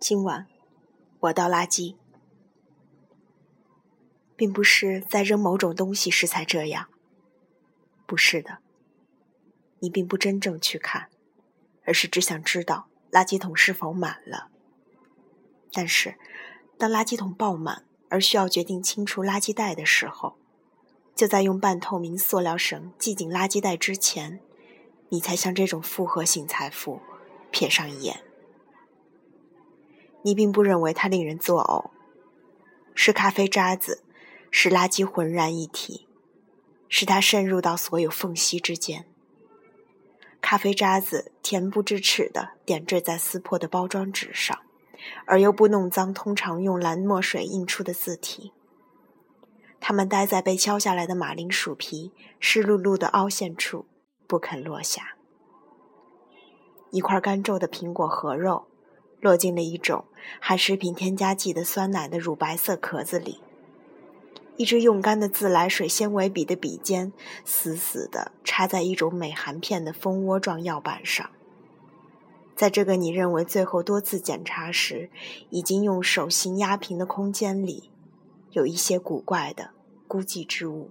今晚我倒垃圾，并不是在扔某种东西时才这样。不是的，你并不真正去看，而是只想知道垃圾桶是否满了。但是，当垃圾桶爆满而需要决定清除垃圾袋的时候，就在用半透明塑料绳系紧垃圾袋之前，你才向这种复合型财富瞥上一眼。你并不认为它令人作呕，是咖啡渣子，使垃圾浑然一体，使它渗入到所有缝隙之间。咖啡渣子恬不知耻地点缀在撕破的包装纸上，而又不弄脏通常用蓝墨水印出的字体。它们待在被敲下来的马铃薯皮湿漉漉的凹陷处，不肯落下。一块干皱的苹果核肉。落进了一种含食品添加剂的酸奶的乳白色壳子里。一支用干的自来水纤维笔的笔尖死死地插在一种美含片的蜂窝状药板上。在这个你认为最后多次检查时已经用手心压平的空间里，有一些古怪的孤寂之物，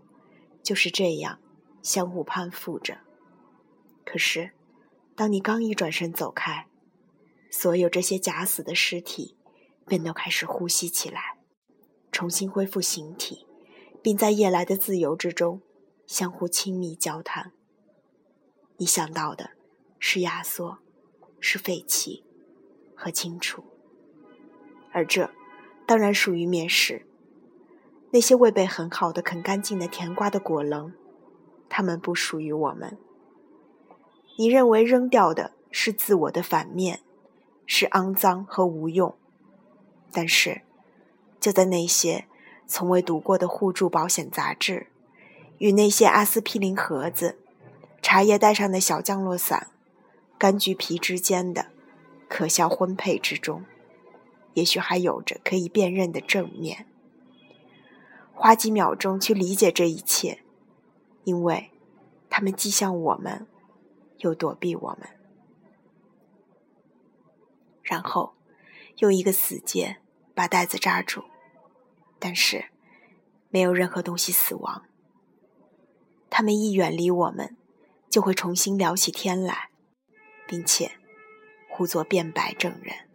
就是这样相互攀附着。可是，当你刚一转身走开，所有这些假死的尸体，便都开始呼吸起来，重新恢复形体，并在夜来的自由之中相互亲密交谈。你想到的是压缩，是废弃和清除，而这当然属于面食。那些未被很好的啃干净的甜瓜的果棱，它们不属于我们。你认为扔掉的是自我的反面。是肮脏和无用，但是，就在那些从未读过的互助保险杂志，与那些阿司匹林盒子、茶叶袋上的小降落伞、柑橘皮之间的可笑婚配之中，也许还有着可以辨认的正面。花几秒钟去理解这一切，因为它们既像我们，又躲避我们。然后，用一个死结把袋子扎住，但是没有任何东西死亡。他们一远离我们，就会重新聊起天来，并且互作辩白证人。